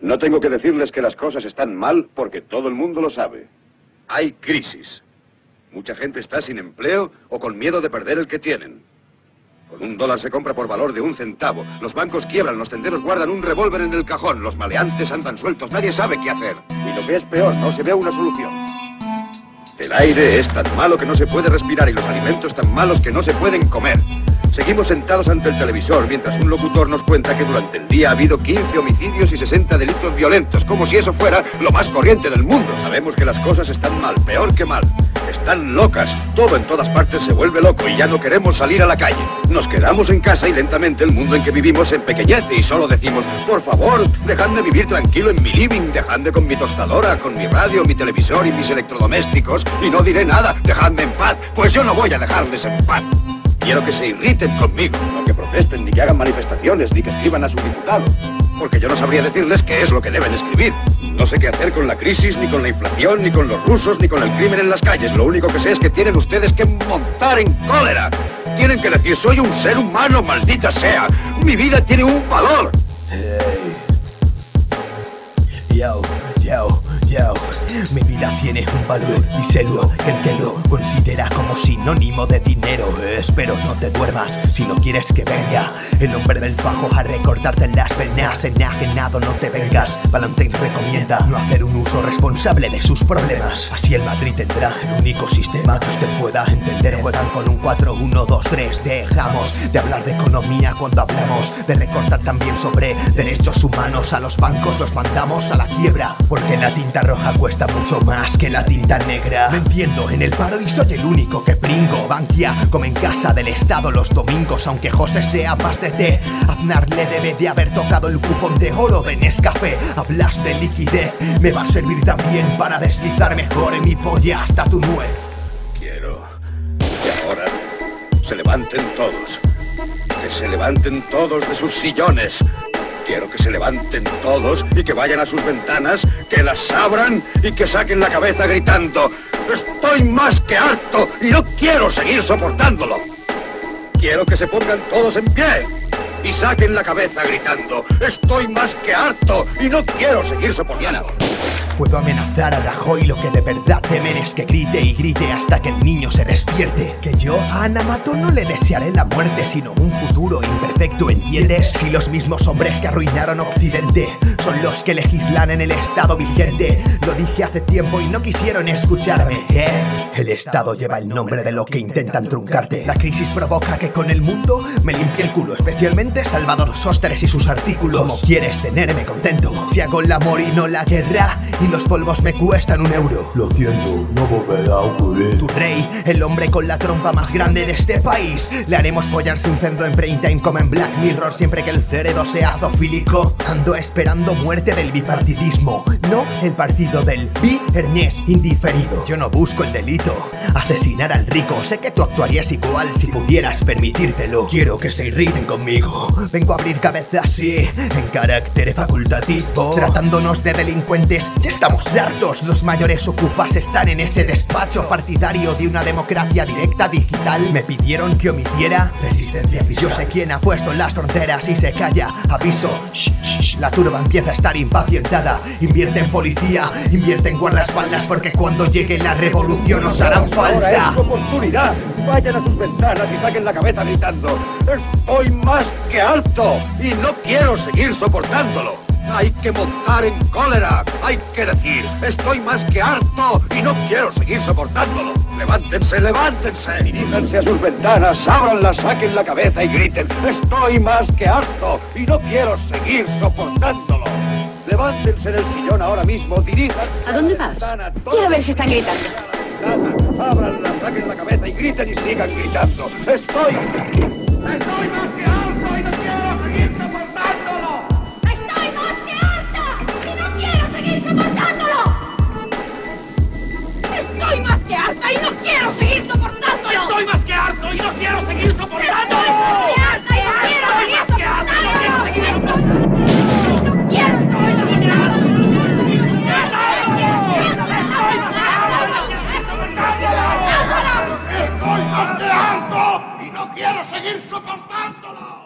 No tengo que decirles que las cosas están mal porque todo el mundo lo sabe. Hay crisis. Mucha gente está sin empleo o con miedo de perder el que tienen. Con un dólar se compra por valor de un centavo. Los bancos quiebran, los tenderos guardan un revólver en el cajón, los maleantes andan sueltos, nadie sabe qué hacer. Y lo que es peor, no se ve una solución. El aire es tan malo que no se puede respirar y los alimentos tan malos que no se pueden comer. Seguimos sentados ante el televisor mientras un locutor nos cuenta que durante el día ha habido 15 homicidios y 60 delitos violentos, como si eso fuera lo más corriente del mundo. Sabemos que las cosas están mal, peor que mal. Están locas. Todo en todas partes se vuelve loco y ya no queremos salir a la calle. Nos quedamos en casa y lentamente el mundo en que vivimos se empequeñece y solo decimos, por favor, dejadme vivir tranquilo en mi living, dejadme con mi tostadora, con mi radio, mi televisor y mis electrodomésticos y no diré nada, dejadme en paz, pues yo no voy a dejarles en paz. Quiero que se irriten conmigo, no que protesten, ni que hagan manifestaciones, ni que escriban a su diputado. Porque yo no sabría decirles qué es lo que deben escribir. No sé qué hacer con la crisis, ni con la inflación, ni con los rusos, ni con el crimen en las calles. Lo único que sé es que tienen ustedes que montar en cólera. Tienen que decir, soy un ser humano, maldita sea. Mi vida tiene un valor. Vida tiene un valor, díselo, el que lo considera como sinónimo de dinero. Espero no te duermas si no quieres que venga el hombre del fajo a recortarte las venas. Enajenado no te vengas. Valentine recomienda no hacer un uso responsable de sus problemas. Así el Madrid tendrá el único sistema que usted pueda entender. Juegan con un 4-1-2-3. Dejamos de hablar de economía cuando hablamos de recortar también sobre derechos humanos. A los bancos los mandamos a la quiebra porque la tinta roja cuesta mucho más que la tinta negra. Me entiendo en el paro y soy el único que pringo. Bankia come en casa del Estado los domingos, aunque José sea más de té. Aznar le debe de haber tocado el cupón de oro de Nescafé. Hablas de liquidez, me va a servir también para deslizar mejor en mi polla hasta tu nuez. Quiero que ahora se levanten todos. Que se levanten todos de sus sillones. Quiero que se levanten todos y que vayan a sus ventanas, que las abran y que saquen la cabeza gritando, estoy más que harto y no quiero seguir soportándolo. Quiero que se pongan todos en pie y saquen la cabeza gritando, estoy más que harto y no quiero seguir soportándolo. Puedo amenazar a Rajoy, lo que de verdad temen es que grite y grite hasta que el niño se despierte. Que yo a Ana Mato no le desearé la muerte, sino un futuro imperfecto, ¿entiendes? Si los mismos hombres que arruinaron Occidente son los que legislan en el Estado vigente. Lo dije hace tiempo y no quisieron escucharme. El Estado lleva el nombre de lo que intentan truncarte. La crisis provoca que con el mundo me limpie el culo, especialmente Salvador Sósteres y sus artículos. ¿Cómo quieres tenerme contento? Si hago el amor y no la guerra los polvos me cuestan un euro. Lo siento, no volverá a ocurrir. Tu rey, el hombre con la trompa más grande de este país. Le haremos follarse un cerdo en prime time como en Black Mirror siempre que el cerebro sea zoofílico. Ando esperando muerte del bipartidismo, no el partido del viernes indiferido. Yo no busco el delito, asesinar al rico. Sé que tú actuarías igual si pudieras permitírtelo. Quiero que se irriten conmigo. Vengo a abrir cabezas, sí, en carácter facultativo. Tratándonos de delincuentes, ya estamos hartos. Los mayores ocupas están en ese despacho partidario de una democracia directa digital. Me pidieron que omitiera resistencia fiscal. Yo sé quién ha puesto las fronteras y se calla. Aviso, shh, shh, la turba empieza a estar impacientada. Invierte en policía, invierte en guardaespaldas porque cuando llegue la revolución nos harán Ahora es falta. su oportunidad. Vayan a sus ventanas y saquen la cabeza gritando. Estoy más que harto y no quiero seguir soportándolo. Hay que montar en cólera. Hay que decir, estoy más que harto y no quiero seguir soportándolo. Levántense, levántense. Diríjanse a sus ventanas, ábranlas, saquen la cabeza y griten. Estoy más que harto y no quiero seguir soportándolo. Levántense del sillón ahora mismo, diríjanse. ¿A dónde vas? Quiero ver si están gritando. Ábranla, saquen la cabeza y griten y sigan gritando. Estoy. Estoy más que harto.